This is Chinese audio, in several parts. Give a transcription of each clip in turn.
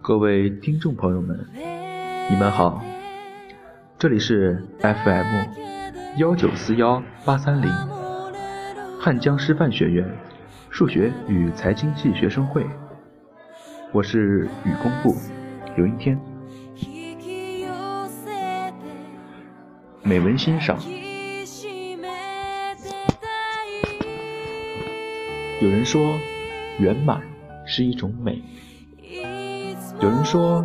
各位听众朋友们，你们好，这里是 FM 幺九四幺八三零汉江师范学院数学与财经系学生会，我是语工部刘云天。美文欣赏，有人说圆满是一种美。有人说，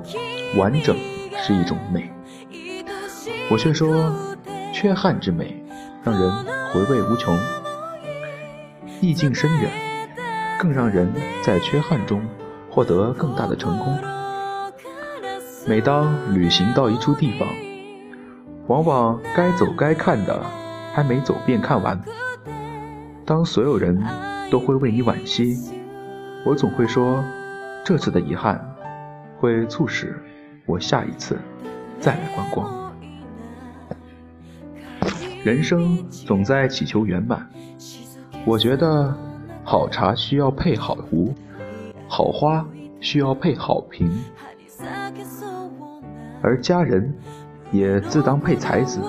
完整是一种美，我却说，缺憾之美，让人回味无穷，意境深远，更让人在缺憾中获得更大的成功。每当旅行到一处地方，往往该走该看的还没走遍看完，当所有人都会为你惋惜，我总会说，这次的遗憾。会促使我下一次再来观光。人生总在祈求圆满，我觉得好茶需要配好壶，好花需要配好瓶，而佳人也自当配才子，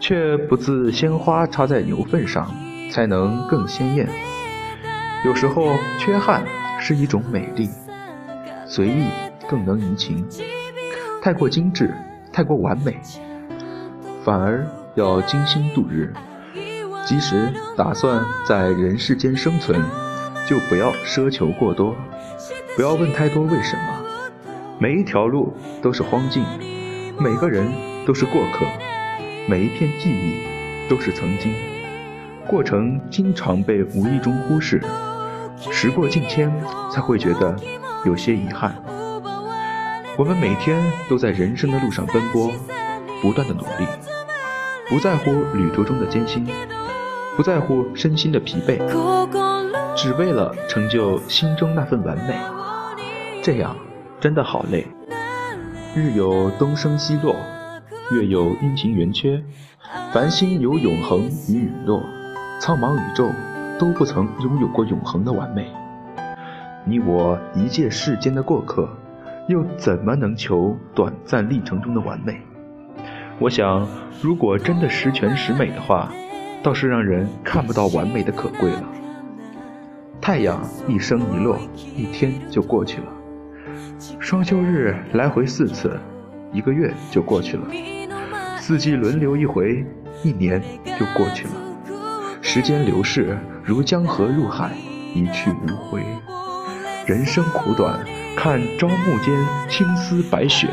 却不自鲜花插在牛粪上才能更鲜艳。有时候缺憾是一种美丽。随意更能怡情，太过精致，太过完美，反而要精心度日。即使打算在人世间生存，就不要奢求过多，不要问太多为什么。每一条路都是荒径，每个人都是过客，每一片记忆都是曾经。过程经常被无意中忽视，时过境迁，才会觉得。有些遗憾，我们每天都在人生的路上奔波，不断的努力，不在乎旅途中的艰辛，不在乎身心的疲惫，只为了成就心中那份完美。这样真的好累。日有东升西落，月有阴晴圆缺，繁星有永恒与陨落，苍茫宇宙都不曾拥有过永恒的完美。你我一介世间的过客，又怎么能求短暂历程中的完美？我想，如果真的十全十美的话，倒是让人看不到完美的可贵了。太阳一升一落，一天就过去了；双休日来回四次，一个月就过去了；四季轮流一回，一年就过去了。时间流逝如江河入海，一去无回。人生苦短，看朝暮间青丝白雪，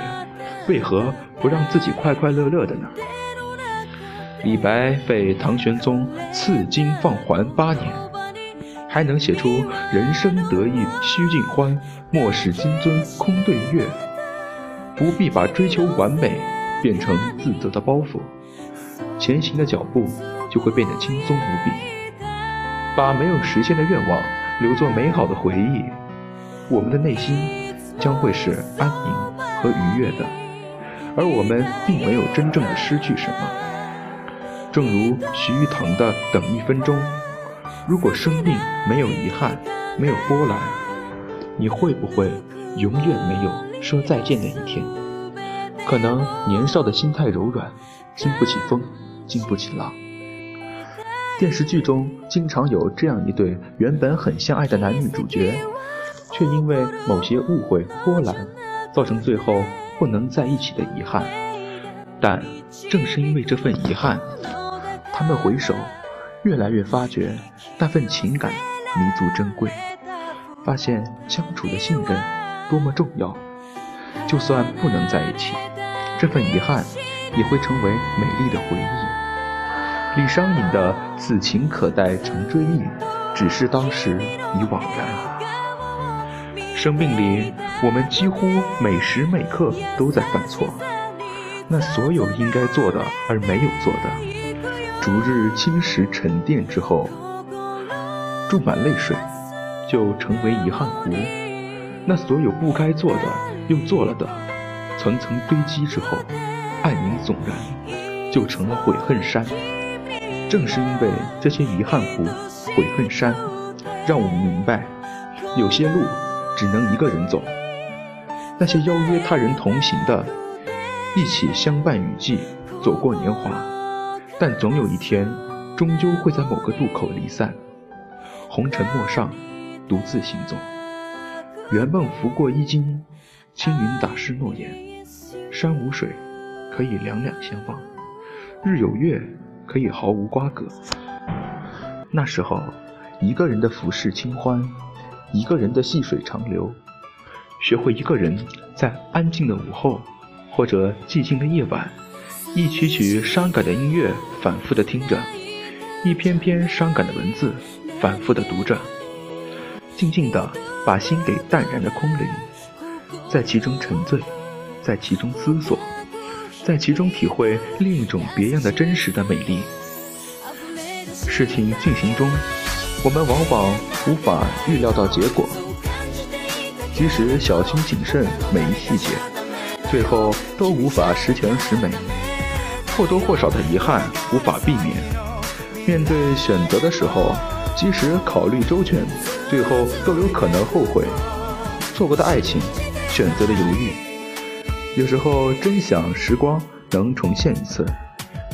为何不让自己快快乐乐的呢？李白被唐玄宗赐金放还八年，还能写出“人生得意须尽欢，莫使金樽空对月”，不必把追求完美变成自责的包袱，前行的脚步就会变得轻松无比。把没有实现的愿望留作美好的回忆。我们的内心将会是安宁和愉悦的，而我们并没有真正的失去什么。正如徐誉堂的《等一分钟》，如果生命没有遗憾，没有波澜，你会不会永远没有说再见的一天？可能年少的心太柔软，经不起风，经不起浪。电视剧中经常有这样一对原本很相爱的男女主角。却因为某些误会波澜，造成最后不能在一起的遗憾。但正是因为这份遗憾，他们回首，越来越发觉那份情感弥足珍贵，发现相处的信任多么重要。就算不能在一起，这份遗憾也会成为美丽的回忆。李商隐的“此情可待成追忆，只是当时已惘然。”生命里，我们几乎每时每刻都在犯错。那所有应该做的而没有做的，逐日侵蚀沉淀之后，注满泪水，就成为遗憾湖。那所有不该做的又做了的，层层堆积之后，爱名总然，就成了悔恨山。正是因为这些遗憾湖、悔恨山，让我们明白，有些路只能一个人走。那些邀约他人同行的，一起相伴雨季，走过年华，但总有一天，终究会在某个渡口离散。红尘陌上，独自行走。圆梦拂过衣襟，青云打湿诺言。山无水，可以两两相望；日有月，可以毫无瓜葛。那时候，一个人的浮世清欢，一个人的细水长流。学会一个人在安静的午后，或者寂静的夜晚，一曲曲伤感的音乐反复的听着，一篇篇伤感的文字反复的读着，静静的把心给淡然的空灵，在其中沉醉，在其中思索，在其中体会另一种别样的真实的美丽。事情进行中，我们往往无法预料到结果。即使小心谨慎每一细节，最后都无法十全十美，或多或少的遗憾无法避免。面对选择的时候，即使考虑周全，最后都有可能后悔。错过的爱情，选择的犹豫，有时候真想时光能重现一次，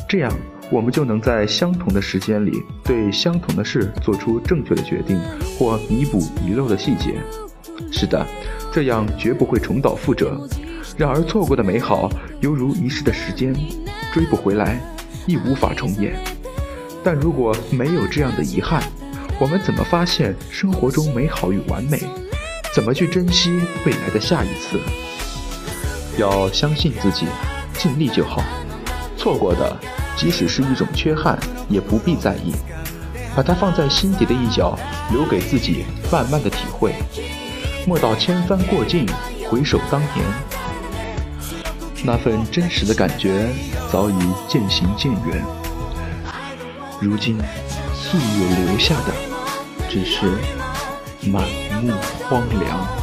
这样我们就能在相同的时间里，对相同的事做出正确的决定，或弥补遗漏的细节。是的，这样绝不会重蹈覆辙。然而，错过的美好犹如遗失的时间，追不回来，亦无法重演。但如果没有这样的遗憾，我们怎么发现生活中美好与完美？怎么去珍惜未来的下一次？要相信自己，尽力就好。错过的，即使是一种缺憾，也不必在意，把它放在心底的一角，留给自己慢慢的体会。莫道千帆过尽，回首当年，那份真实的感觉早已渐行渐远。如今，岁月留下的只是满目荒凉。